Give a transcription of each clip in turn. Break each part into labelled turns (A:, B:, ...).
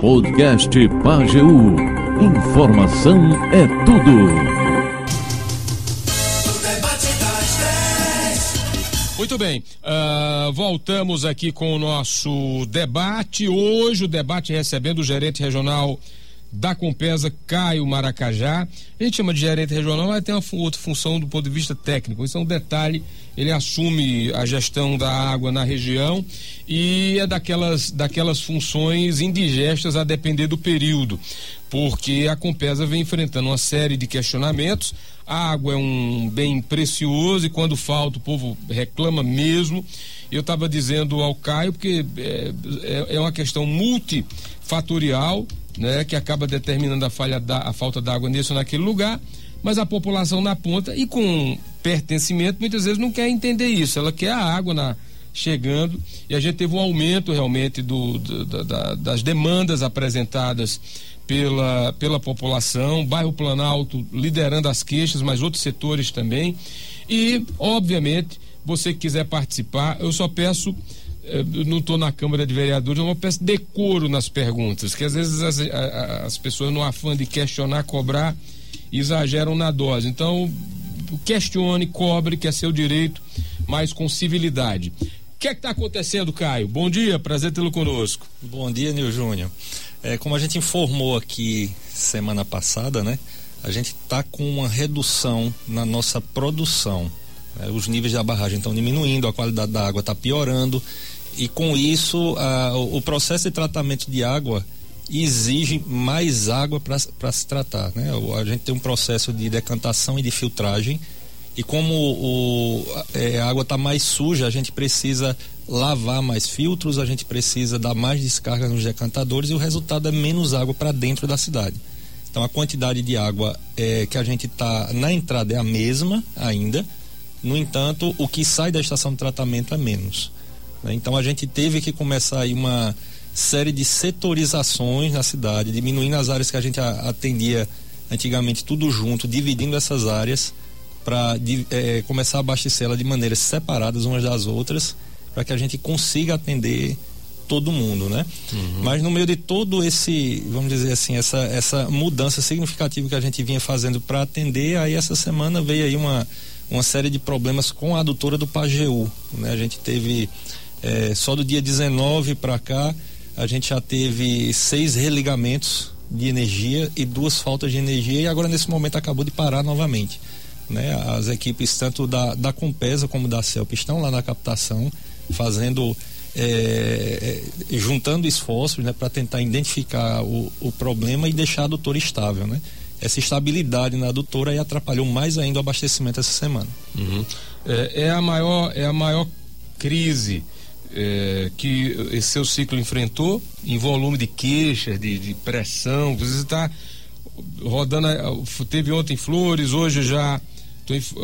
A: Podcast Pageu. Informação é tudo.
B: Muito bem, uh, voltamos aqui com o nosso debate. Hoje o debate recebendo o gerente regional da Compesa, Caio Maracajá. A gente chama de gerente regional, mas tem uma outra função do ponto de vista técnico. Isso é um detalhe. Ele assume a gestão da água na região e é daquelas, daquelas funções indigestas a depender do período, porque a Compesa vem enfrentando uma série de questionamentos. A água é um bem precioso e quando falta o povo reclama mesmo. Eu estava dizendo ao Caio, porque é, é, é uma questão multifatorial né, que acaba determinando a, falha da, a falta d'água nesse ou naquele lugar, mas a população na ponta e com pertencimento muitas vezes não quer entender isso, ela quer a água na, chegando e a gente teve um aumento realmente do, do da, das demandas apresentadas pela, pela população, bairro Planalto liderando as queixas, mas outros setores também. E, obviamente, você que quiser participar, eu só peço não estou na Câmara de Vereadores, eu peço decoro nas perguntas, que às vezes as, as pessoas, no afã de questionar, cobrar, exageram na dose. Então, questione, cobre, que é seu direito, mas com civilidade. O que é que está acontecendo, Caio? Bom dia, prazer tê-lo conosco.
C: Bom dia, Nil Júnior. É, como a gente informou aqui semana passada, né? A gente está com uma redução na nossa produção. É, os níveis da barragem estão diminuindo, a qualidade da água está piorando e com isso a, o processo de tratamento de água exige mais água para se tratar. Né? A gente tem um processo de decantação e de filtragem e como o, é, a água está mais suja, a gente precisa lavar mais filtros, a gente precisa dar mais descarga nos decantadores e o resultado é menos água para dentro da cidade. Então a quantidade de água é, que a gente está na entrada é a mesma ainda, no entanto, o que sai da estação de tratamento é menos. Né? Então a gente teve que começar aí uma série de setorizações na cidade, diminuindo as áreas que a gente atendia antigamente tudo junto, dividindo essas áreas para é, começar a abastecê-la de maneiras separadas umas das outras, para que a gente consiga atender todo mundo, né? Uhum. Mas no meio de todo esse, vamos dizer assim, essa, essa mudança significativa que a gente vinha fazendo para atender, aí essa semana veio aí uma, uma série de problemas com a adutora do Pajeú, né? A gente teve é, só do dia 19 para cá, a gente já teve seis religamentos de energia e duas faltas de energia e agora nesse momento acabou de parar novamente. Né? As equipes tanto da, da Compesa como da CELP estão lá na captação fazendo é, é, juntando esforços né, para tentar identificar o, o problema e deixar a adutora estável. Né? Essa estabilidade na adutora aí atrapalhou mais ainda o abastecimento essa semana.
B: Uhum. É, é, a maior, é a maior crise é, que esse seu ciclo enfrentou em volume de queixas, de, de pressão, você está rodando, teve ontem Flores, hoje já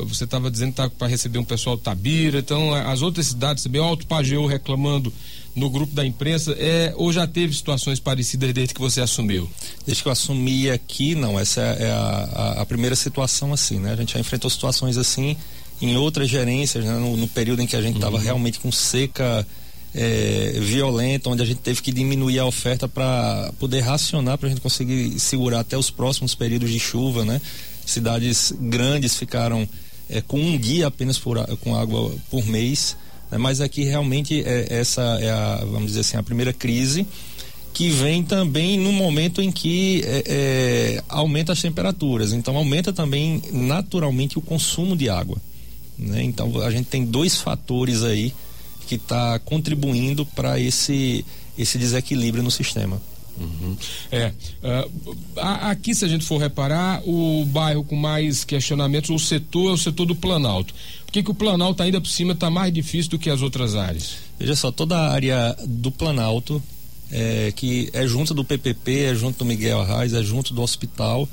B: você estava dizendo que está para receber um pessoal Tabira, então as outras cidades, bem Alto Pajeú reclamando no grupo da imprensa, é, ou já teve situações parecidas desde que você assumiu?
C: Desde que eu assumi aqui, não, essa é a, a, a primeira situação assim, né? A gente já enfrentou situações assim em outras gerências, né? no, no, período em que a gente estava uhum. realmente com seca é, violenta, onde a gente teve que diminuir a oferta para poder racionar, para a gente conseguir segurar até os próximos períodos de chuva, né? Cidades grandes ficaram é, com um dia apenas por, com água por mês, né? mas aqui realmente é, essa é a, vamos dizer assim, a primeira crise que vem também no momento em que é, é, aumenta as temperaturas, então aumenta também naturalmente o consumo de água. Né? Então a gente tem dois fatores aí que está contribuindo para esse, esse desequilíbrio no sistema.
B: Uhum. É, uh, aqui se a gente for reparar, o bairro com mais questionamentos, o setor é o setor do Planalto. Por que, que o Planalto ainda por cima está mais difícil do que as outras áreas?
C: Veja só, toda a área do Planalto, é, que é junto do PPP, é junto do Miguel Arraes, é junto do hospital,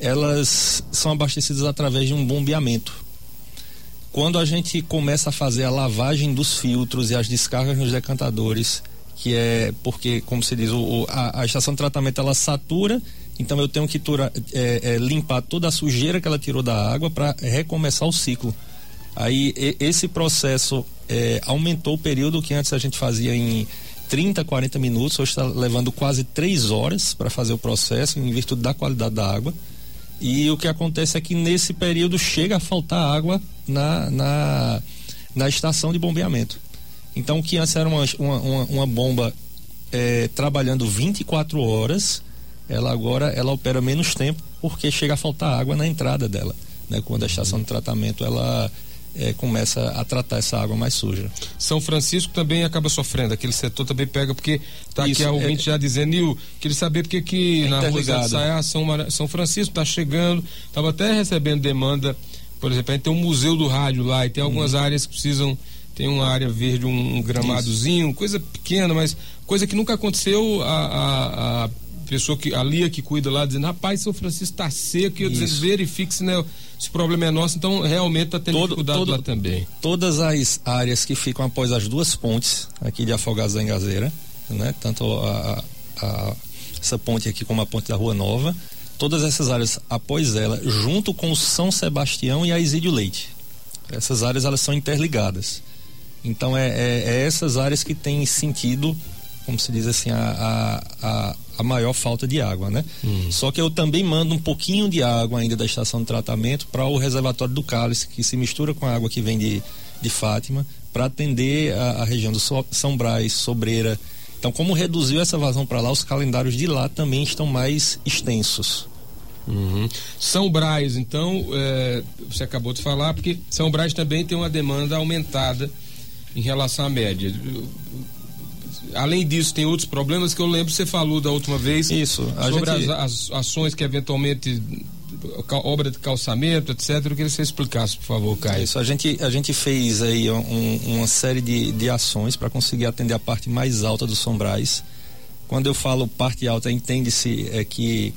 C: elas são abastecidas através de um bombeamento. Quando a gente começa a fazer a lavagem dos filtros e as descargas nos decantadores, que é porque, como se diz, o, a, a, estação de tratamento ela satura, então eu tenho que tura, é, é, limpar toda a sujeira que ela tirou da água para recomeçar o ciclo. Aí e, esse processo é, aumentou o período que antes a gente fazia em, 30, 40 minutos, hoje está levando quase três horas para fazer o processo, em virtude da qualidade da água. E o que acontece é que nesse período chega a faltar água na, na, na estação de bombeamento. Então, o que antes era uma, uma, uma bomba é, trabalhando 24 horas, ela agora ela opera menos tempo porque chega a faltar água na entrada dela. Né? Quando a estação de tratamento ela é, começa a tratar essa água mais suja.
B: São Francisco também acaba sofrendo, aquele setor também pega, porque está aqui a ouvinte é, já dizendo, Nil, queria saber porque que é na rua Saia, São, São Francisco está chegando, estava até recebendo demanda, por exemplo, a gente tem um museu do rádio lá e tem algumas hum. áreas que precisam, tem uma área verde, um, um gramadozinho, Isso. coisa pequena, mas coisa que nunca aconteceu a, a, a pessoa que a Lia que cuida lá dizendo, rapaz, São Francisco está seco, e eu dizendo, verifique se né, esse problema é nosso, então realmente está tendo todo, dificuldade todo, lá também.
C: Todas as áreas que ficam após as duas pontes aqui de Afogados da Engazeira, né? Tanto a, a, essa ponte aqui como a ponte da Rua Nova, todas essas áreas após ela, junto com o São Sebastião e a Isídio Leite. Essas áreas elas são interligadas. Então é, é, é essas áreas que têm sentido, como se diz assim, a, a, a maior falta de água, né? Hum. Só que eu também mando um pouquinho de água ainda da estação de tratamento para o reservatório do Cálice, que se mistura com a água que vem de, de Fátima, para atender a, a, região do São Brás, Sobreira. Então, como reduziu essa vazão para lá, os calendários de lá também estão mais extensos.
B: Uhum. São Brás, então, é, você acabou de falar, porque São Brás também tem uma demanda aumentada em relação à média além disso, tem outros problemas que eu lembro que você falou da última vez.
C: Isso.
B: sobre gente... as, as, ações que eventualmente obra de calçamento, etc. Eu queria que você explicasse, por favor, Caio.
C: Isso, a gente, a gente fez aí um, uma série de, de ações para conseguir atender a parte mais alta dos sombrais. Quando eu falo parte alta, entende-se é que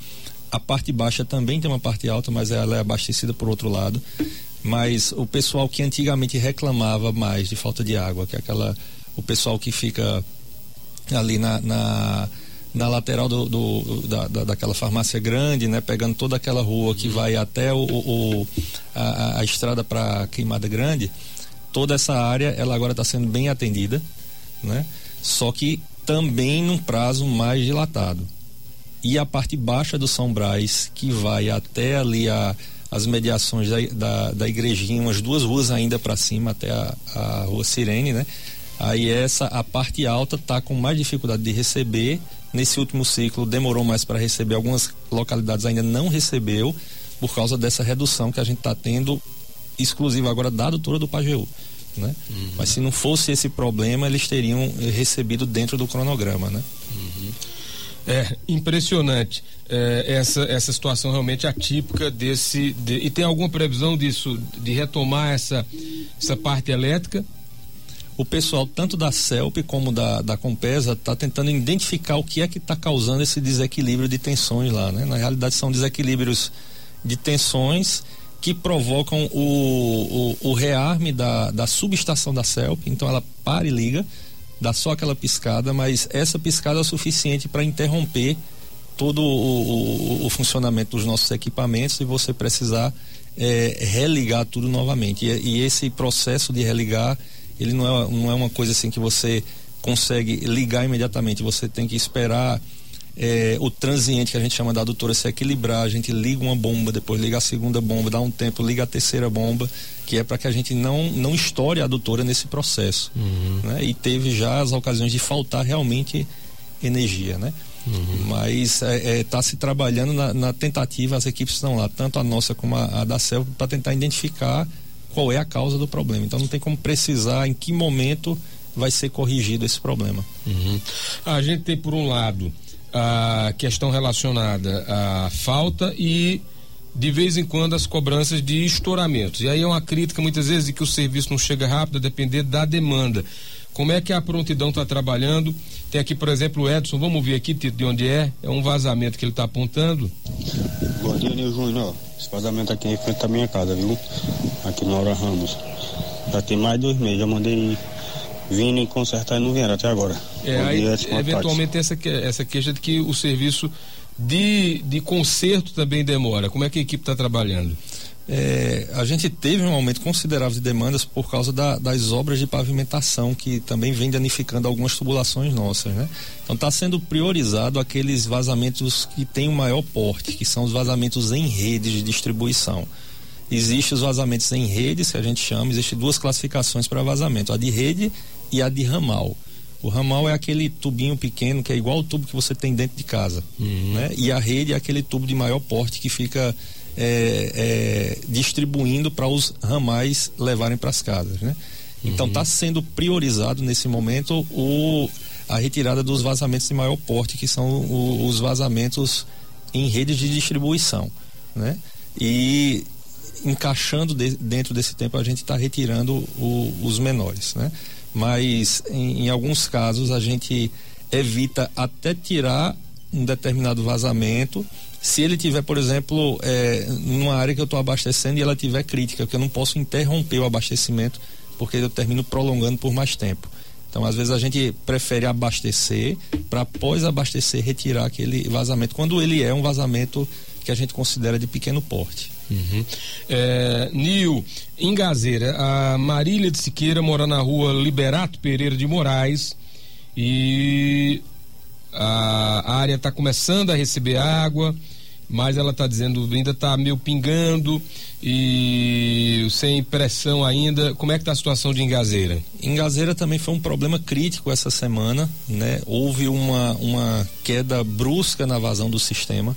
C: a parte baixa também tem uma parte alta, mas ela é abastecida por outro lado. Mas o pessoal que antigamente reclamava mais de falta de água, que é aquela o pessoal que fica ali na, na, na lateral do, do da, da, daquela farmácia grande, né? Pegando toda aquela rua que vai até o, o a, a, estrada para Queimada Grande, toda essa área ela agora está sendo bem atendida, né? Só que também num prazo mais dilatado. E a parte baixa do São Brás, que vai até ali a, as mediações da, da, da igrejinha, umas duas ruas ainda para cima, até a, a rua Sirene, né? Aí essa a parte alta está com mais dificuldade de receber. Nesse último ciclo demorou mais para receber, algumas localidades ainda não recebeu por causa dessa redução que a gente está tendo exclusiva agora da doutora do Pajeú. Né? Uhum. Mas se não fosse esse problema, eles teriam recebido dentro do cronograma, né?
B: Uhum. É impressionante é, essa, essa situação realmente atípica desse. De, e tem alguma previsão disso, de retomar essa, essa parte elétrica?
C: O pessoal, tanto da CELP como da, da Compesa, está tentando identificar o que é que está causando esse desequilíbrio de tensões lá. Né? Na realidade, são desequilíbrios de tensões que provocam o, o, o rearme da, da subestação da CELP, então ela para e liga, dá só aquela piscada, mas essa piscada é o suficiente para interromper todo o, o, o, funcionamento dos nossos equipamentos e você precisar é, religar tudo novamente. E, e esse processo de religar ele não é, não é uma coisa assim que você consegue ligar imediatamente, você tem que esperar é, o transiente que a gente chama da adutora se equilibrar, a gente liga uma bomba, depois liga a segunda bomba, dá um tempo, liga a terceira bomba, que é para que a gente não, não estoure a adutora nesse processo. Uhum. Né? E teve já as ocasiões de faltar realmente energia, né? Uhum. Mas está é, é, tá se trabalhando na, na, tentativa, as equipes estão lá, tanto a nossa como a, a da CEL, para tentar identificar qual é a causa do problema. Então não tem como precisar em que momento vai ser corrigido esse problema.
B: Uhum. A gente tem por um lado a questão relacionada à falta e de vez em quando as cobranças de estouramentos. E aí é uma crítica muitas vezes de que o serviço não chega rápido a depender da demanda. Como é que a prontidão está trabalhando? Tem aqui, por exemplo, o Edson, vamos ver aqui de onde é. É um vazamento que ele está apontando.
D: Bom dia, Nil Júnior. Esse vazamento aqui é em frente da minha casa, viu? Aqui na Hora Ramos. Já tem mais de dois meses, já mandei vindo e consertar e não vieram até agora.
B: É, aí, eventualmente tem essa, essa queixa de que o serviço de, de conserto também demora. Como é que a equipe está trabalhando?
C: É, a gente teve um aumento considerável de demandas por causa da, das obras de pavimentação que também vem danificando algumas tubulações nossas, né? Então está sendo priorizado aqueles vazamentos que têm o maior porte, que são os vazamentos em redes de distribuição. Existem os vazamentos em redes, que a gente chama, existem duas classificações para vazamento, a de rede e a de ramal. O ramal é aquele tubinho pequeno que é igual ao tubo que você tem dentro de casa, uhum. né? E a rede é aquele tubo de maior porte que fica é, é, distribuindo para os ramais levarem para as casas, né? Então está uhum. sendo priorizado nesse momento o, a retirada dos vazamentos de maior porte, que são o, os vazamentos em redes de distribuição, né? E encaixando de, dentro desse tempo a gente está retirando o, os menores, né? Mas em, em alguns casos a gente evita até tirar um determinado vazamento se ele tiver, por exemplo, é, numa área que eu estou abastecendo e ela tiver crítica, que eu não posso interromper o abastecimento porque eu termino prolongando por mais tempo. Então, às vezes a gente prefere abastecer para após abastecer retirar aquele vazamento, quando ele é um vazamento que a gente considera de pequeno porte.
B: Uhum. É, Nil, em Gazeira, a Marília de Siqueira mora na rua Liberato Pereira de Moraes e a área está começando a receber água mas ela está dizendo ainda está meio pingando e sem pressão ainda. Como é que está a situação de Engazeira?
C: Engazeira também foi um problema crítico essa semana, né? Houve uma, uma queda brusca na vazão do sistema.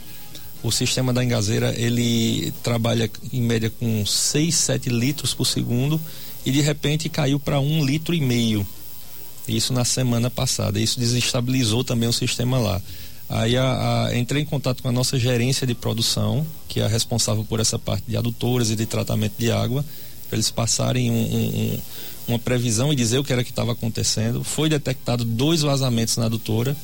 C: O sistema da Engazeira, ele trabalha em média com 6, 7 litros por segundo e de repente caiu para um litro e meio. Isso na semana passada. Isso desestabilizou também o sistema lá. Aí a, a, entrei em contato com a nossa gerência de produção, que é a responsável por essa parte de adutores e de tratamento de água, para eles passarem um, um, uma previsão e dizer o que era que estava acontecendo. Foi detectado dois vazamentos na adutora.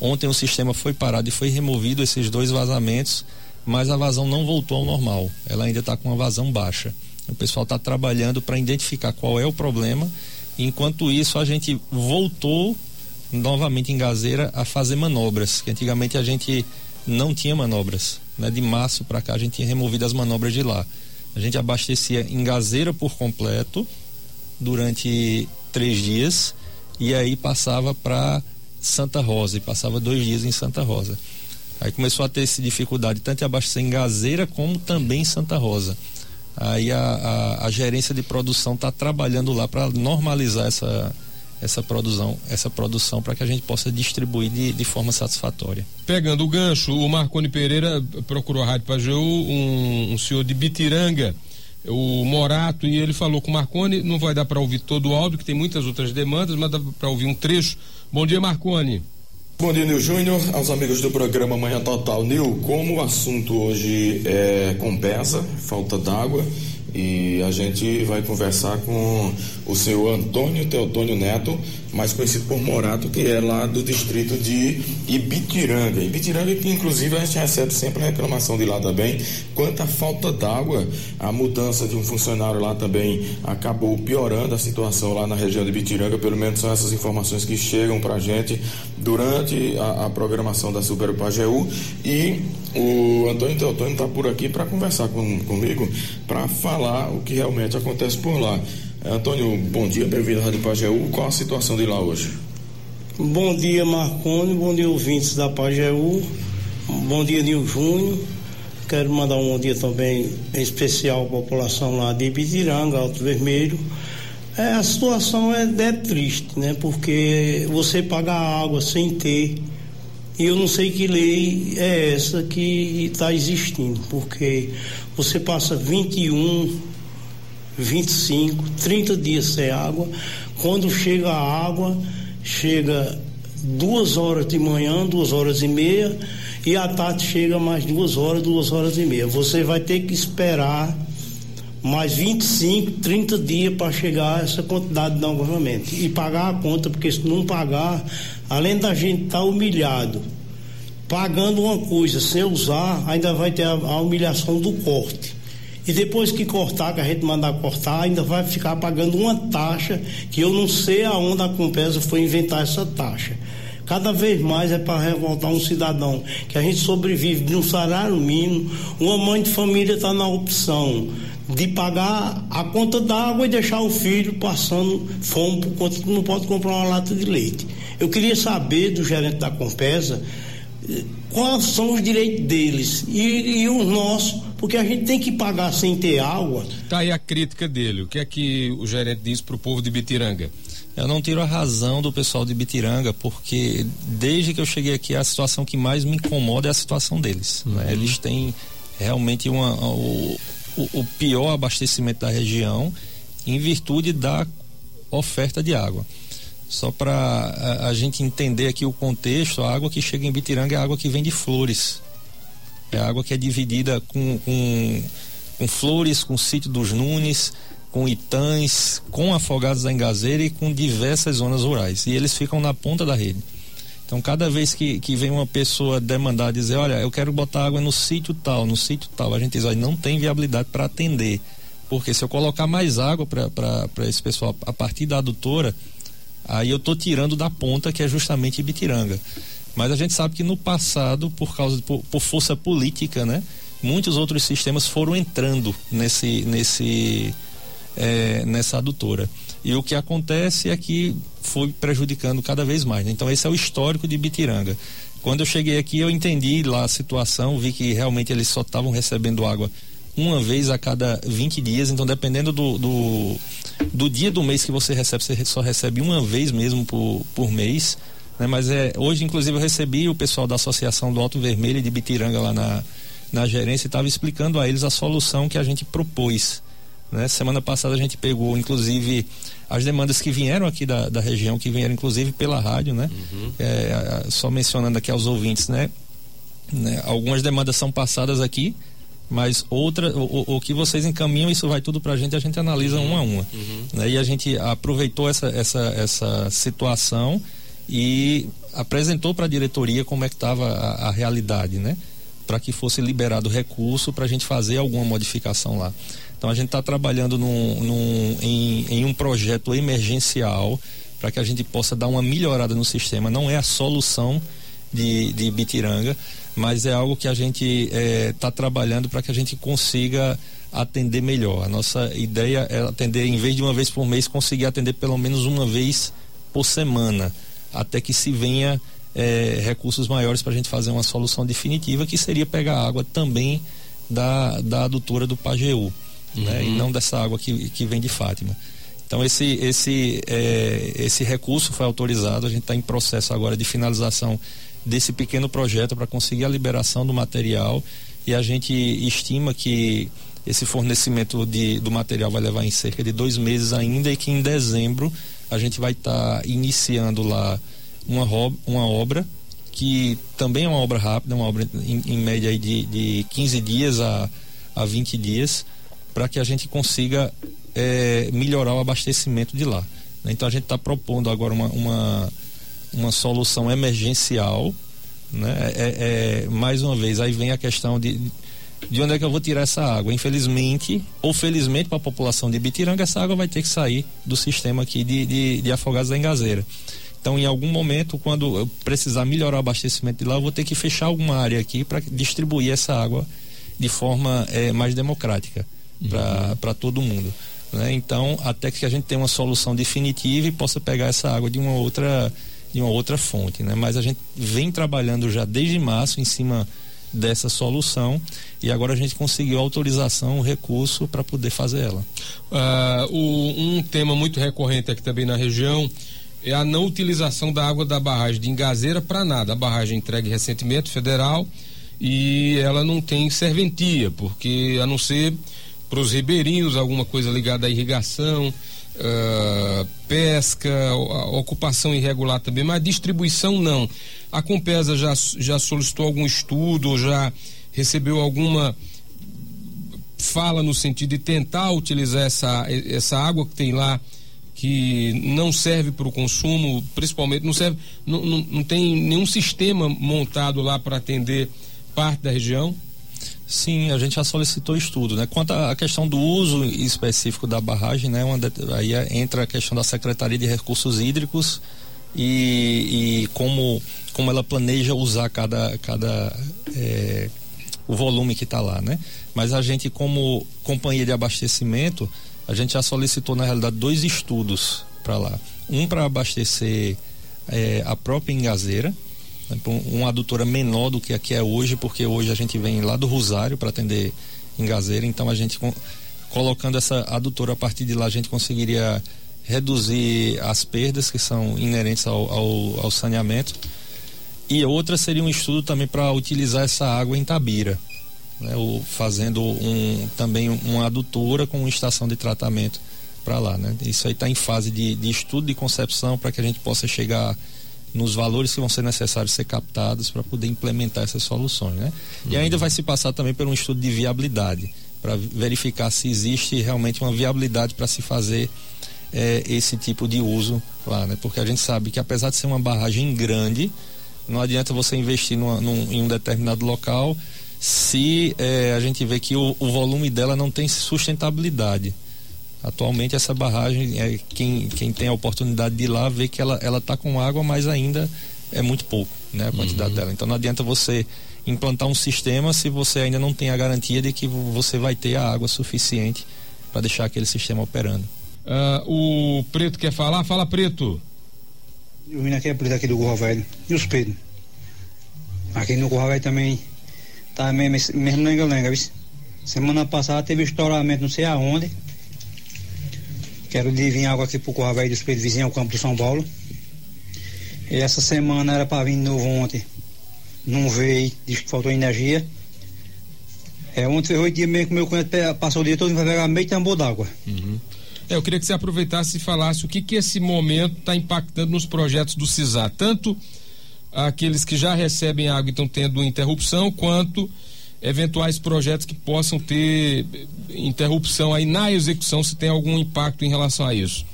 C: Ontem o sistema foi parado e foi removido esses dois vazamentos, mas a vazão não voltou ao normal. Ela ainda está com uma vazão baixa. O pessoal está trabalhando para identificar qual é o problema. Enquanto isso, a gente voltou novamente em Gazeira a fazer manobras, que antigamente a gente não tinha manobras. Né? De março para cá a gente tinha removido as manobras de lá. A gente abastecia em Gazeira por completo durante três dias e aí passava para Santa Rosa e passava dois dias em Santa Rosa. Aí começou a ter essa dificuldade tanto em abastecer em Gazeira como também em Santa Rosa. Aí a, a, a gerência de produção está trabalhando lá para normalizar essa, essa produção, essa produção para que a gente possa distribuir de, de, forma satisfatória.
B: Pegando o gancho, o Marconi Pereira procurou a Rádio Pajeú, um, um senhor de Bitiranga, o Morato, e ele falou com o Marconi, não vai dar para ouvir todo o áudio, que tem muitas outras demandas, mas dá para ouvir um trecho. Bom dia, Marconi.
E: Bom dia, Nil Júnior, aos amigos do programa Manhã Total. Nil, como o assunto hoje é compesa, falta d'água, e a gente vai conversar com o senhor Antônio Teotônio Neto, mais conhecido por Morato, que é lá do distrito de Ibitiranga. Ibitiranga que inclusive a gente recebe sempre reclamação de lá também, quanto à falta d'água, a mudança de um funcionário lá também acabou piorando a situação lá na região de Ibitiranga, pelo menos são essas informações que chegam para a gente durante a, a, programação da Super Pajeú. E o Antônio Teotônio está por aqui para conversar com, comigo, para falar o que realmente acontece por lá. Antônio, bom dia, bem-vindo à Rádio Pajeú. Qual a situação de lá hoje?
F: Bom dia, Marconi. Bom dia, ouvintes da Pajeú. Bom dia, Nil Júnior. Quero mandar um bom dia também em especial à população lá de Ibitiranga, Alto Vermelho. É, a situação é, é triste, né? Porque você paga água sem ter. E eu não sei que lei é essa que está existindo, porque você passa 21 25, 30 dias sem água. Quando chega a água, chega duas horas de manhã, duas horas e meia, e à tarde chega mais duas horas, duas horas e meia. Você vai ter que esperar mais 25, 30 dias para chegar essa quantidade novamente. E pagar a conta, porque se não pagar, além da gente estar tá humilhado, pagando uma coisa sem usar, ainda vai ter a, a humilhação do corte. E depois que cortar, que a gente mandar cortar, ainda vai ficar pagando uma taxa que eu não sei aonde a Compesa foi inventar essa taxa. Cada vez mais é para revoltar um cidadão que a gente sobrevive de um salário mínimo. Uma mãe de família está na opção de pagar a conta d'água e deixar o filho passando fome por conta que não pode comprar uma lata de leite. Eu queria saber do gerente da Compesa eh, quais são os direitos deles e, e os nossos, porque a gente tem que pagar sem ter água.
B: Tá aí a crítica dele. O que é que o gerente diz para o povo de Bitiranga?
C: Eu não tiro a razão do pessoal de Bitiranga, porque desde que eu cheguei aqui, a situação que mais me incomoda é a situação deles. Uhum. Né? Eles têm realmente uma, o, o, pior abastecimento da região em virtude da oferta de água. Só para a, a, gente entender aqui o contexto, a água que chega em Bitiranga é a água que vem de flores. É a água que é dividida com, com, com flores, com o sítio dos Nunes, com Itãs, com Afogados da Engazeira e com diversas zonas rurais. E eles ficam na ponta da rede. Então, cada vez que, que vem uma pessoa demandar, dizer, olha, eu quero botar água no sítio tal, no sítio tal, a gente diz, olha, não tem viabilidade para atender. Porque se eu colocar mais água para esse pessoal a partir da adutora, aí eu estou tirando da ponta, que é justamente Ibitiranga. Mas a gente sabe que no passado, por causa por, por força política, né, muitos outros sistemas foram entrando nesse, nesse é, nessa adutora. E o que acontece é que foi prejudicando cada vez mais. Né? Então, esse é o histórico de Bitiranga. Quando eu cheguei aqui, eu entendi lá a situação, vi que realmente eles só estavam recebendo água uma vez a cada 20 dias. Então, dependendo do, do, do, dia do mês que você recebe, você só recebe uma vez mesmo por, por mês. Né? Mas é, hoje, inclusive, eu recebi o pessoal da Associação do Alto Vermelho de Bitiranga lá na, na gerência e estava explicando a eles a solução que a gente propôs. Né? Semana passada a gente pegou, inclusive, as demandas que vieram aqui da, da região, que vieram inclusive pela rádio, né? Uhum. É, só mencionando aqui aos ouvintes, né? né? Algumas demandas são passadas aqui, mas outra, o, o, que vocês encaminham, isso vai tudo para a gente, a gente analisa uhum. uma a uma. Uhum. Né? E a gente aproveitou essa, essa, essa situação e apresentou para a diretoria como é que estava a, a realidade, né? Para que fosse liberado recurso para a gente fazer alguma modificação lá. Então a gente está trabalhando num, num, em, em um projeto emergencial para que a gente possa dar uma melhorada no sistema. Não é a solução de, de Bitiranga, mas é algo que a gente está é, tá trabalhando para que a gente consiga atender melhor. A nossa ideia é atender, em vez de uma vez por mês, conseguir atender pelo menos uma vez por semana, até que se venha é, recursos maiores para a gente fazer uma solução definitiva, que seria pegar água também da, da adutora do Pajeú uhum. né? e não dessa água que, que vem de Fátima. Então esse, esse, é, esse recurso foi autorizado, a gente está em processo agora de finalização desse pequeno projeto para conseguir a liberação do material e a gente estima que esse fornecimento de, do material vai levar em cerca de dois meses ainda e que em dezembro a gente vai estar tá iniciando lá uma, uma obra que também é uma obra rápida, uma obra em, em média de, de 15 dias a, a 20 dias, para que a gente consiga é, melhorar o abastecimento de lá. Então a gente está propondo agora uma, uma, uma, solução emergencial. Né? É, é, mais uma vez, aí vem a questão de, de onde é que eu vou tirar essa água. Infelizmente, ou felizmente para a população de Bitiranga, essa água vai ter que sair do sistema aqui de, de, de Afogados da Engazeira. Então, em algum momento, quando eu precisar melhorar o abastecimento de lá, eu vou ter que fechar alguma área aqui para distribuir essa água de forma é, mais democrática para todo mundo. Né? Então, até que a gente tenha uma solução definitiva e possa pegar essa água de uma outra, de uma outra fonte. Né? Mas a gente vem trabalhando já desde março em cima dessa solução e agora a gente conseguiu autorização, o recurso para poder fazer ela.
B: Uh, o, um tema muito recorrente aqui também na região é a não utilização da água da barragem de Engazeira para nada. A barragem entregue recentemente federal e ela não tem serventia, porque a não ser para os ribeirinhos, alguma coisa ligada à irrigação, uh, pesca, ocupação irregular também, mas distribuição não. A Compesa já, já solicitou algum estudo, já recebeu alguma fala no sentido de tentar utilizar essa, essa água que tem lá que não serve para o consumo, principalmente não serve, não, não, não tem nenhum sistema montado lá para atender parte da região?
C: Sim, a gente já solicitou estudo, né? Quanto à questão do uso específico da barragem, né? Aí é, entra a questão da Secretaria de Recursos Hídricos e, e como, como ela planeja usar cada, cada é, o volume que está lá, né? Mas a gente, como companhia de abastecimento, a gente já solicitou, na realidade, dois estudos para lá. Um para abastecer é, a própria engazeira, uma adutora menor do que a que é hoje, porque hoje a gente vem lá do Rosário para atender engazeira, então a gente colocando essa adutora a partir de lá a gente conseguiria reduzir as perdas que são inerentes ao, ao, ao saneamento e outra seria um estudo também para utilizar essa água em Tabira né, fazendo um, também uma adutora com uma estação de tratamento para lá. Né? Isso aí está em fase de, de estudo de concepção para que a gente possa chegar nos valores que vão ser necessários ser captados para poder implementar essas soluções. Né? Uhum. E ainda vai se passar também por um estudo de viabilidade para verificar se existe realmente uma viabilidade para se fazer é, esse tipo de uso lá, né? Porque a gente sabe que apesar de ser uma barragem grande, não adianta você investir numa, num, em um determinado local se é, a gente vê que o, o, volume dela não tem sustentabilidade. Atualmente essa barragem, é, quem, quem tem a oportunidade de ir lá vê que ela está com água, mas ainda é muito pouco né, a quantidade uhum. dela. Então não adianta você implantar um sistema se você ainda não tem a garantia de que você vai ter a água suficiente para deixar aquele sistema operando.
B: Uh, o Preto quer falar? Fala, Preto.
G: Eu vim aqui, é Preto aqui do Gorro Velho. E os Pedro? Aqui no Gorro Velho também Tá mesmo, mesmo lenga-lenga, viu? Semana passada teve estouramento não sei aonde. Quero vir água aqui pro Corravéio dos Pedros vizinho ao campo do São Paulo. E essa semana era para vir de novo ontem. Não veio, diz que faltou energia. É, ontem foi oito dias mesmo que meu cunhado passou o dia todo e vai pegar meio tambor d'água.
B: Uhum. É, eu queria que você aproveitasse e falasse o que que esse momento está impactando nos projetos do CISAR, tanto aqueles que já recebem água e estão tendo interrupção, quanto eventuais projetos que possam ter interrupção aí na execução, se tem algum impacto em relação a isso.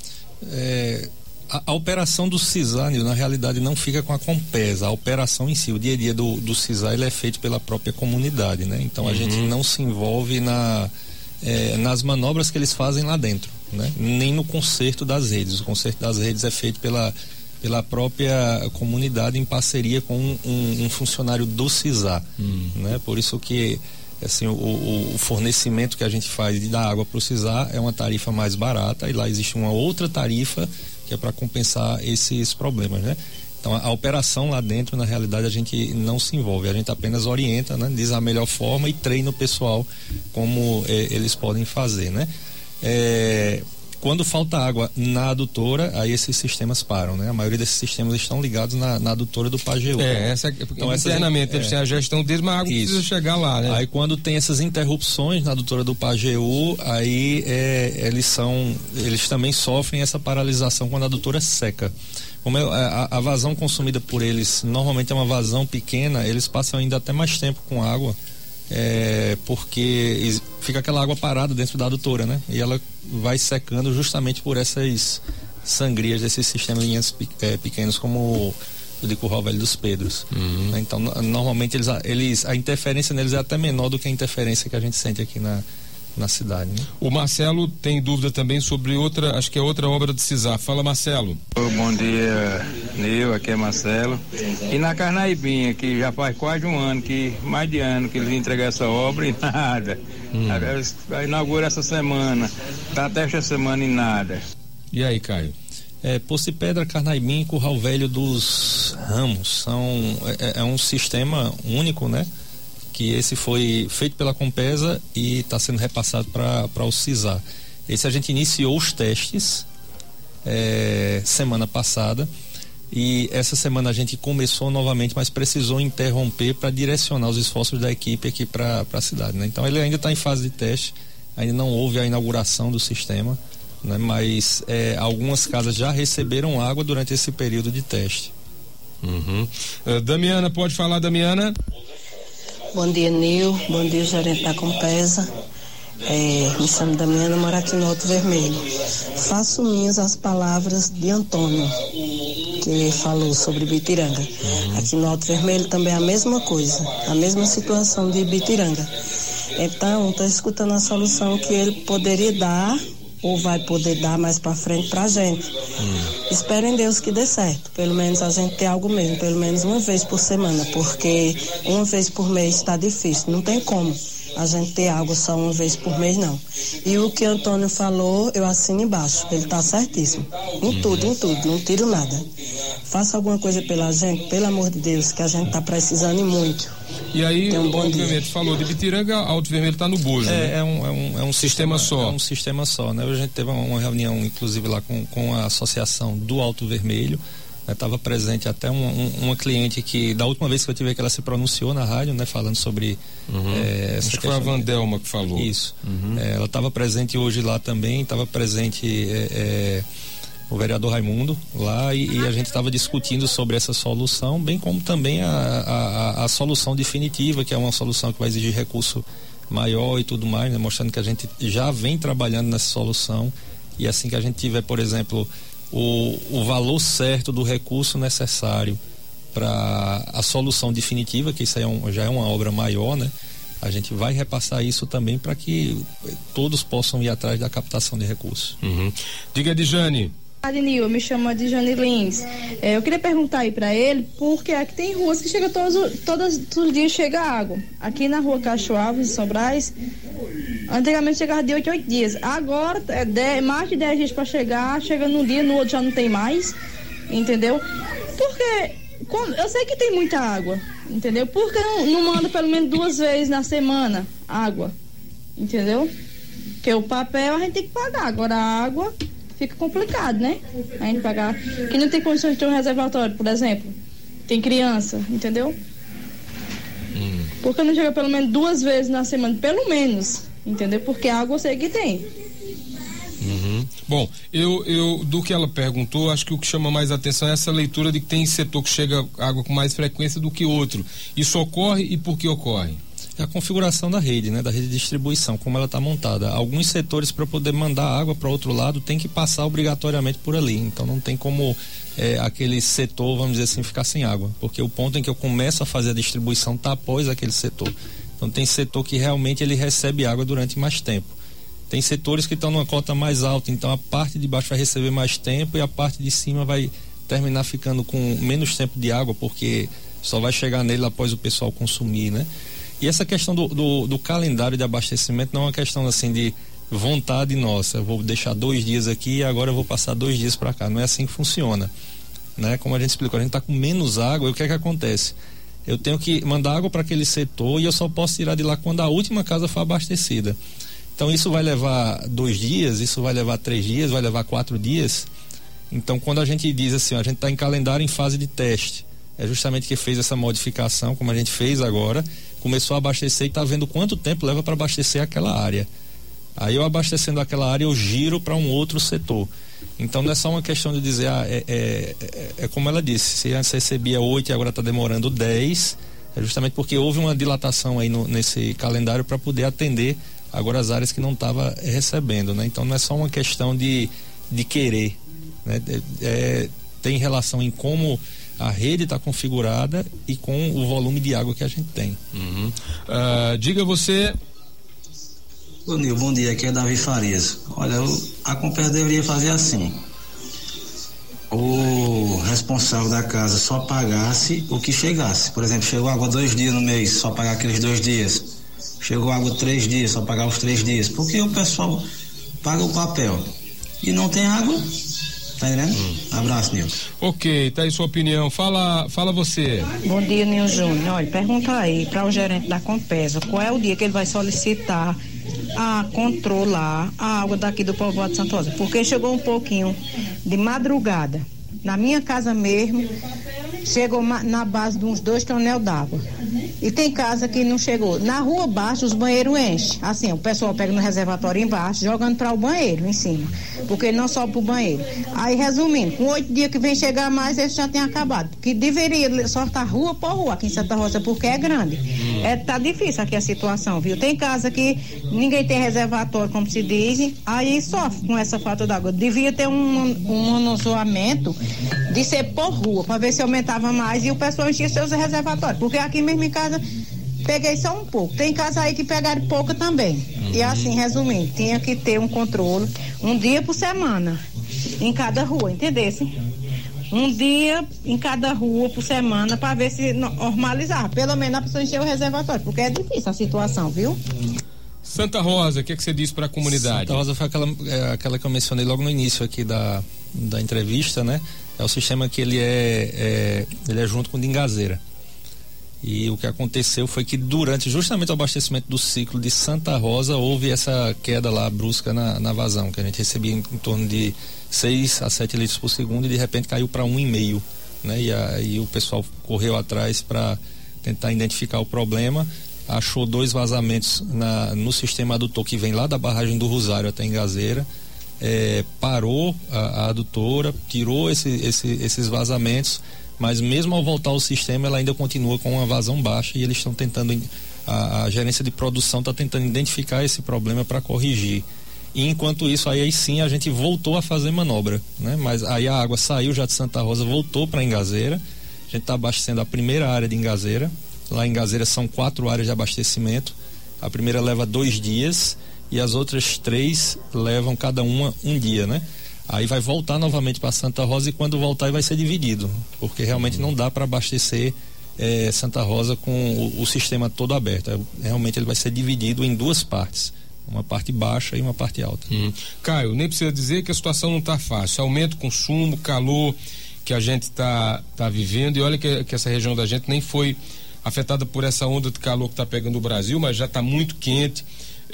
C: É, a, a, operação do CISAR, na realidade, não fica com a Compesa. A operação em si, o dia a dia do, do CISAR, ele é feito pela própria comunidade, né? Então a uhum. gente não se envolve na, é, nas manobras que eles fazem lá dentro, né? Nem no conserto das redes. O conserto das redes é feito pela pela própria comunidade em parceria com um, um, um funcionário do CISA. Hum. Né? Por isso que assim, o, o, fornecimento que a gente faz de dar água para o CISA é uma tarifa mais barata e lá existe uma outra tarifa que é para compensar esses problemas. Né? Então a, a, operação lá dentro, na realidade, a gente não se envolve, a gente apenas orienta, né? diz a melhor forma e treina o pessoal como é, eles podem fazer. Né? É, quando falta água na adutora, aí esses sistemas param, né? A maioria desses sistemas estão ligados na, na adutora do Pajeú.
B: É, essa, então, internamente eles é, têm a gestão deles, mas a água isso. precisa chegar lá, né?
C: Aí quando tem essas interrupções na adutora do Pajeú, aí é, eles são, eles também sofrem essa paralisação quando a adutora seca. Como é, a, a vazão consumida por eles normalmente é uma vazão pequena, eles passam ainda até mais tempo com água é, porque fica aquela água parada dentro da adutora, né? E ela vai secando justamente por essas sangrias desses sistemas é, pequenos como o de Curral Velho dos Pedros. Uhum. Então, normalmente eles, eles, a interferência neles é até menor do que a interferência que a gente sente aqui na, na cidade. Né?
B: O Marcelo tem dúvida também sobre outra, acho que é outra obra do CISAR. Fala, Marcelo.
H: Bom dia, Nil, aqui é Marcelo. E na Carnaibinha, que já faz quase um ano, que mais de ano que eles entregam essa obra e nada. Hum. Inaugura essa semana, tá até esta semana e nada.
B: E aí, Caio?
C: É, Poço Pedra, Carnaibim e Curral Velho dos Ramos são é, é um sistema único, né? Que esse foi feito pela Compesa e está sendo repassado para o CISAR. Esse a gente iniciou os testes é, semana passada e essa semana a gente começou novamente, mas precisou interromper para direcionar os esforços da equipe aqui para a cidade. Né? Então ele ainda está em fase de teste, ainda não houve a inauguração do sistema, né? mas é, algumas casas já receberam água durante esse período de teste.
B: Uhum. Uh, Damiana, pode falar, Damiana?
I: Bom dia, Nil. Bom dia, gerente da Compesa. É, me chamo Damiana, moro aqui no Alto Vermelho. Faço minhas as palavras de Antônio, que falou sobre Bitiranga. Uhum. Aqui no Alto Vermelho também é a mesma coisa, a mesma situação de Bitiranga. Então, estou escutando a solução que ele poderia dar ou vai poder dar mais para frente para a gente. Hum. Espero em Deus que dê certo. Pelo menos a gente ter algo mesmo, pelo menos uma vez por semana, porque uma vez por mês está difícil, não tem como a gente ter água só uma vez por mês, não. E o que o Antônio falou, eu assino embaixo. Ele está certíssimo. Em uhum. tudo, em tudo, não tiro nada. Faça alguma coisa pela gente, pelo amor de Deus, que a gente está precisando e muito.
B: E aí, um obviamente, falou de Bitiranga, Alto Vermelho está no bojo,
C: é,
B: né?
C: É um, é um, é um sistema, sistema, só. É um sistema só, né? A gente teve uma reunião, inclusive, lá com, com a associação do Alto Vermelho, Estava presente até um, um, uma cliente que, da última vez que eu tive que ela se pronunciou na rádio, né, falando sobre.
B: Uhum. É, Acho que foi a Vandelma que falou.
C: Isso. Uhum. É, ela estava presente hoje lá também, estava presente é, o vereador Raimundo lá e, e a gente estava discutindo sobre essa solução, bem como também a, a, a, solução definitiva, que é uma solução que vai exigir recurso maior e tudo mais, né, mostrando que a gente já vem trabalhando nessa solução. E assim que a gente tiver, por exemplo, o, o valor certo do recurso necessário para a solução definitiva, que isso é um, já é uma obra maior, né? A gente vai repassar isso também para que todos possam ir atrás da captação de recursos.
B: Uhum. Diga, Dijane.
J: Nil, me chamo de Jane Lins. É, eu queria perguntar aí para ele, porque aqui tem ruas que chega todos, todos, todos os dias chega água. Aqui na rua Cacho Alves, em Sobrais, antigamente chegava de 8 a 8 dias. Agora é 10, mais de 10 dias para chegar, chega num dia, no outro já não tem mais. Entendeu? Porque eu sei que tem muita água, entendeu? Porque não, não manda pelo menos duas vezes na semana água, entendeu? Porque o papel a gente tem que pagar, agora a água fica complicado, né? A gente pagar. Que não tem condições de ter um reservatório, por exemplo. Tem criança, entendeu? Hum. Porque não chega pelo menos duas vezes na semana, pelo menos, entendeu? Porque água eu sei que tem.
B: Uhum. Bom, eu, eu do que ela perguntou, acho que o que chama mais atenção é essa leitura de que tem setor que chega água com mais frequência do que outro. Isso ocorre e por que ocorre?
C: é a configuração da rede, né, da rede de distribuição, como ela está montada. Alguns setores para poder mandar água para outro lado tem que passar obrigatoriamente por ali. Então não tem como é, aquele setor, vamos dizer assim, ficar sem água, porque o ponto em que eu começo a fazer a distribuição está após aquele setor. Então tem setor que realmente ele recebe água durante mais tempo. Tem setores que estão numa cota mais alta, então a parte de baixo vai receber mais tempo e a parte de cima vai terminar ficando com menos tempo de água, porque só vai chegar nele após o pessoal consumir, né? E essa questão do, do, do, calendário de abastecimento não é uma questão assim de vontade nossa. Eu vou deixar dois dias aqui e agora eu vou passar dois dias para cá. Não é assim que funciona. Né? Como a gente explicou, a gente está com menos água e o que é que acontece? Eu tenho que mandar água para aquele setor e eu só posso tirar de lá quando a última casa for abastecida. Então isso vai levar dois dias, isso vai levar três dias, vai levar quatro dias. Então quando a gente diz assim, a gente está em calendário em fase de teste, é justamente que fez essa modificação, como a gente fez agora, começou a abastecer e está vendo quanto tempo leva para abastecer aquela área. Aí eu abastecendo aquela área, eu giro para um outro setor. Então não é só uma questão de dizer, ah, é, é, é, é como ela disse, se antes recebia 8 e agora está demorando 10, é justamente porque houve uma dilatação aí no, nesse calendário para poder atender agora as áreas que não estava recebendo. Né? Então não é só uma questão de, de querer. Né? É, é tem relação em como a rede está configurada e com o volume de água que a gente tem.
B: Uhum. Uh, diga você.
K: Ô Nil, bom dia, aqui é Davi Farias. Olha, a Compesa deveria fazer assim. O responsável da casa só pagasse o que chegasse. Por exemplo, chegou água dois dias no mês, só pagar aqueles dois dias. Chegou água três dias, só pagar os três dias. Porque o pessoal paga o papel e não tem água, Tá entendendo? Hum. Abraço, Nilson.
B: Ok, tá aí sua opinião. Fala, fala você.
L: Bom dia, Nilson Júnior. Olha, pergunta aí para o gerente da Compesa qual é o dia que ele vai solicitar a controlar a água daqui do povoado de Santosa. Porque chegou um pouquinho de madrugada. Na minha casa mesmo, chegou na base de uns dois tonel d'água. E tem casa que não chegou. Na rua abaixo, os banheiros enchem. Assim, o pessoal pega no reservatório embaixo, jogando para o banheiro em cima. Porque não sobe para o banheiro. Aí, resumindo, com oito dias que vem chegar mais, esse já tem acabado. Porque deveria sortar rua por rua aqui em Santa Rosa, porque é grande. É, tá difícil aqui a situação, viu? Tem casa que ninguém tem reservatório, como se diz, aí sofre com essa falta d'água. Devia ter um, um manuseamento de ser por rua, para ver se aumentava mais e o pessoal enchia seus reservatórios. Porque aqui mesmo em casa peguei só um pouco. Tem casa aí que pegaram pouca também. Uhum. E assim, resumindo, tinha que ter um controle um dia por semana em cada rua, entendesse? Um dia em cada rua por semana para ver se normalizar. Pelo menos a pessoa encher o reservatório, porque é difícil a situação, viu?
B: Santa Rosa, o que, é que você disse para a comunidade?
C: Santa Rosa foi aquela, é, aquela que eu mencionei logo no início aqui da, da entrevista, né? É o sistema que ele é, é ele é junto com Engazeira. E o que aconteceu foi que durante justamente o abastecimento do ciclo de Santa Rosa houve essa queda lá brusca na, na vazão, que a gente recebia em, em torno de 6 a 7 litros por segundo e de repente caiu para 1,5. Né? E aí o pessoal correu atrás para tentar identificar o problema achou dois vazamentos na, no sistema adutor que vem lá da barragem do Rosário até Engazeira, é, parou a, a, adutora, tirou esse, esse, esses vazamentos, mas mesmo ao voltar ao sistema ela ainda continua com uma vazão baixa e eles estão tentando, a, a, gerência de produção está tentando identificar esse problema para corrigir. E enquanto isso, aí, aí, sim a gente voltou a fazer manobra, né? Mas aí a água saiu já de Santa Rosa, voltou para Engazeira. A gente está abastecendo a primeira área de Engazeira, Lá em Gazeira são quatro áreas de abastecimento. A primeira leva dois dias e as outras três levam cada uma um dia, né? Aí vai voltar novamente para Santa Rosa e quando voltar vai ser dividido, porque realmente não dá para abastecer é, Santa Rosa com o, o, sistema todo aberto. É, realmente ele vai ser dividido em duas partes. Uma parte baixa e uma parte alta.
B: Hum. Caio, nem precisa dizer que a situação não está fácil. Aumenta o consumo, calor que a gente está tá vivendo. E olha que, que essa região da gente nem foi afetada por essa onda de calor que está pegando o Brasil, mas já está muito quente.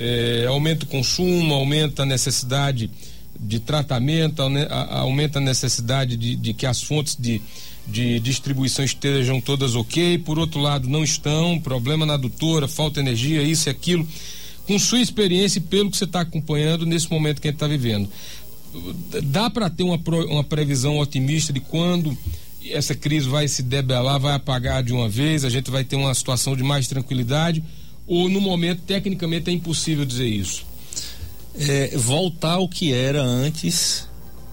B: É, aumenta o consumo, aumenta a necessidade de tratamento, aumenta a necessidade de, de que as fontes de, de distribuição estejam todas ok. Por outro lado, não estão, problema na adutora, falta energia, isso e aquilo. Com sua experiência e pelo que você está acompanhando nesse momento que a gente está vivendo, dá para ter uma, uma previsão otimista de quando essa crise vai se debelar, vai apagar de uma vez, a gente vai ter uma situação de mais tranquilidade, ou no momento, tecnicamente, é impossível dizer isso?
C: É, voltar ao que era antes,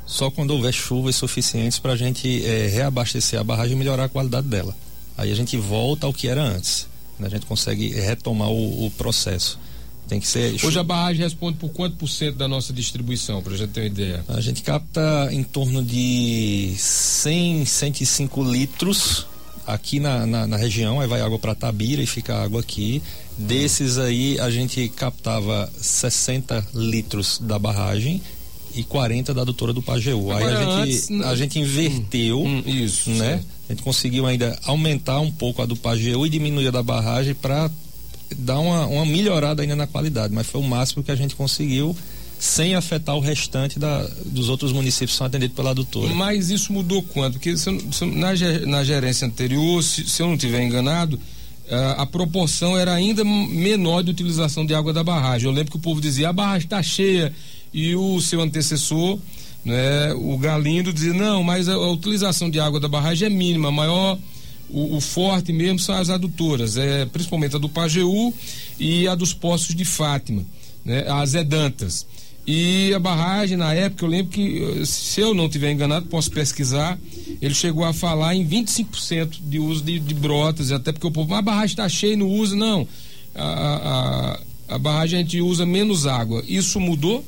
C: só quando houver chuvas suficientes para a gente é, reabastecer a barragem e melhorar a qualidade dela. Aí a gente volta ao que era antes. Né? A gente consegue retomar o, o processo. Tem que ser.
B: Hoje a barragem responde por quanto por cento da nossa distribuição, para a gente ter uma ideia?
C: A gente capta em torno de 100, 105 litros aqui na, na, na região, aí vai água para Tabira e fica água aqui. Desses aí a gente captava 60 litros da barragem e 40 da doutora do Pajeú. Aí a gente, antes... a gente inverteu, hum, hum, isso, né? Sim. A gente conseguiu ainda aumentar um pouco a do Pajeú e diminuir a da barragem para dar uma, uma melhorada ainda na qualidade, mas foi o máximo que a gente conseguiu sem afetar o restante da, dos outros municípios que são atendidos pela adutora.
B: Mas isso mudou quanto? Porque se, se, na, na gerência anterior, se, se eu não estiver enganado, a, a proporção era ainda menor de utilização de água da barragem. Eu lembro que o povo dizia a barragem está cheia e o seu antecessor, né, o Galindo, dizia não, mas a, a utilização de água da barragem é mínima, maior o, o, forte mesmo são as adutoras, é, principalmente a do Pajeú e a dos Poços de Fátima, né, as Edantas. E a barragem, na época, eu lembro que, se eu não tiver enganado, posso pesquisar, ele chegou a falar em 25% de uso de, de brotas, até porque o povo, mas a barragem está cheia não usa, não. A, a, a barragem a gente usa menos água. Isso mudou?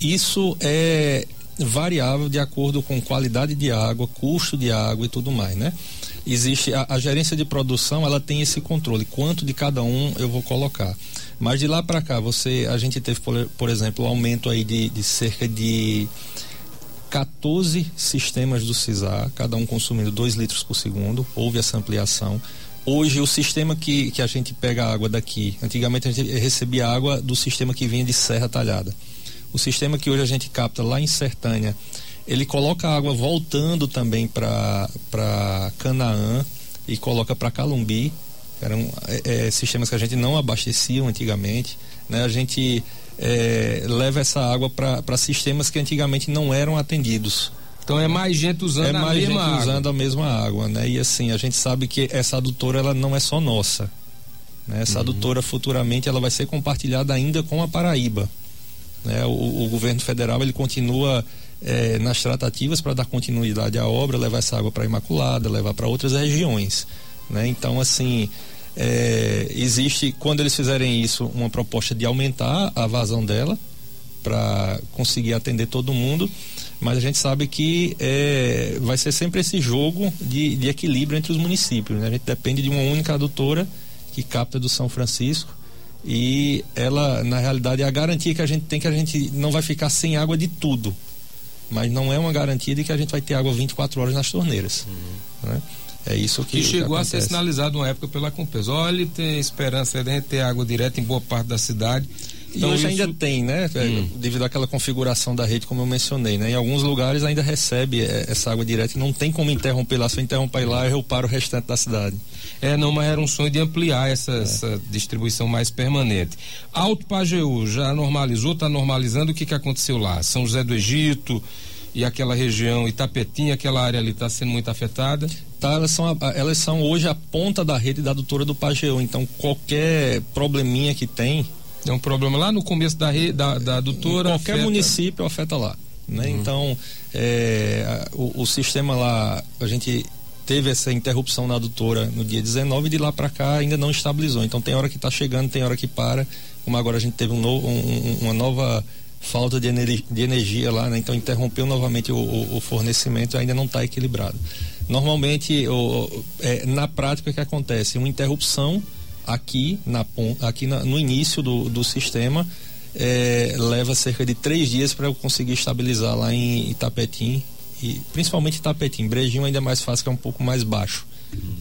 C: Isso é variável de acordo com qualidade de água, custo de água e tudo mais, né? existe a, a, gerência de produção, ela tem esse controle, quanto de cada um eu vou colocar. Mas de lá para cá, você, a gente teve, por, por exemplo, um aumento aí de, de cerca de 14 sistemas do CISAR, cada um consumindo 2 litros por segundo, houve essa ampliação. Hoje, o sistema que, que a gente pega água daqui, antigamente a gente recebia água do sistema que vinha de Serra Talhada. O sistema que hoje a gente capta lá em Sertânia, ele coloca a água voltando também para Canaã e coloca para Calumbi. Eram é, é, sistemas que a gente não abastecia antigamente. Né? A gente é, leva essa água para sistemas que antigamente não eram atendidos.
B: Então é mais gente usando
C: é a mesma gente água. usando a mesma água, né? E assim, a gente sabe que essa adutora ela não é só nossa. Né? Essa uhum. adutora futuramente ela vai ser compartilhada ainda com a Paraíba. Né? O, o governo federal ele continua é, nas tratativas para dar continuidade à obra, levar essa água para Imaculada, levar para outras regiões. Né? Então, assim, É, existe, quando eles fizerem isso, uma proposta de aumentar a vazão dela para conseguir atender todo mundo, mas a gente sabe que é, vai ser sempre esse jogo de, de equilíbrio entre os municípios. Né? A gente depende de uma única adutora que capta do São Francisco e ela, na realidade, é a garantia que a gente tem que a gente não vai ficar sem água de tudo, mas não é uma garantia de que a gente vai ter água 24 horas nas torneiras. Uhum. Né? É isso que,
B: que chegou
C: que
B: a ser sinalizado uma época pela Compesa. Olha, tem esperança de gente ter água direta em boa parte da cidade.
C: Então, e hoje isso... ainda tem, né? É, hum. Devido àquela configuração da rede, como eu mencionei, né? Em alguns lugares ainda recebe é, essa água direta e não tem como interromper lá. Se eu interromper lá, eu paro o restante da cidade.
B: É, não, mas era um sonho de ampliar essa, é. essa distribuição mais permanente. Alto Pajeú já normalizou, está normalizando. O que, que aconteceu lá? São José do Egito e aquela região Itapetim, aquela área ali está sendo muito afetada?
C: Tá, elas são, elas são hoje a ponta da rede da doutora do Pajeú. Então, qualquer probleminha que tem,
B: é um problema lá no começo da, rede, da, da adutora.
C: Qualquer afeta... município afeta lá. Né? Uhum. Então, é, o, o, sistema lá, a gente teve essa interrupção na adutora no dia 19 e de lá para cá ainda não estabilizou. Então, tem hora que está chegando, tem hora que para. Como agora a gente teve um novo, um, uma nova falta de, energia, de energia lá, né? então interrompeu novamente o, o, o fornecimento e ainda não está equilibrado. Normalmente, o, é, na prática, o que acontece? Uma interrupção aqui, na, aqui na, no início do, do sistema é, leva cerca de três dias para eu conseguir estabilizar lá em Itapetim e principalmente Itapetim. Brejinho ainda é mais fácil, que é um pouco mais baixo.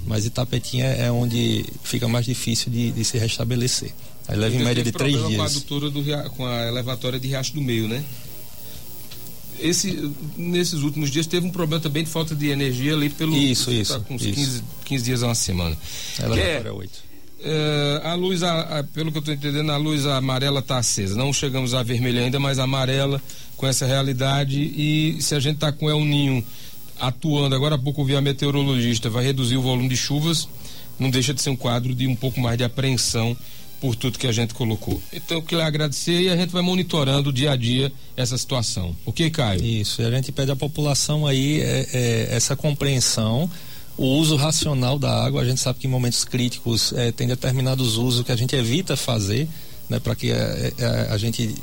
C: Mas Itapetim é, é onde fica mais difícil de, de se restabelecer. Aí leva em média de três dias. Com a
B: adutora do, com a elevatória de Riacho do Meio, né? Esse, nesses últimos dias teve um problema também de falta de energia ali pelo.
C: Isso, isso. Tá
B: com uns
C: isso.
B: 15, 15 dias a uma semana.
C: A elevatória é 8.
B: Uh, a luz, a, a, pelo que eu estou entendendo, a luz amarela está acesa. Não chegamos à vermelha ainda, mas amarela com essa realidade. E se a gente está com El Ninho atuando, agora há pouco vi a meteorologista, vai reduzir o volume de chuvas, não deixa de ser um quadro de um pouco mais de apreensão por tudo que a gente colocou. Então, eu queria agradecer e a gente vai monitorando dia a dia essa situação. Ok, Caio?
C: Isso, e a gente pede à população aí é, é, essa compreensão o uso racional da água. A gente sabe que em momentos críticos é, tem determinados usos que a gente evita fazer, né, para que a, é, a, é, a, gente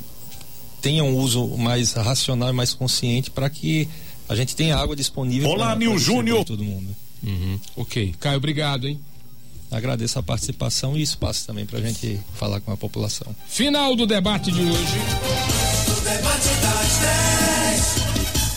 C: tenha um uso mais racional e mais consciente para que a gente tenha água disponível.
A: Olá, Nil Júnior.
C: Todo mundo.
B: Uhum. Ok. Caio, obrigado, hein?
C: Agradeço a participação e espaço também para a gente falar com a população.
B: Final do debate de hoje. O debate das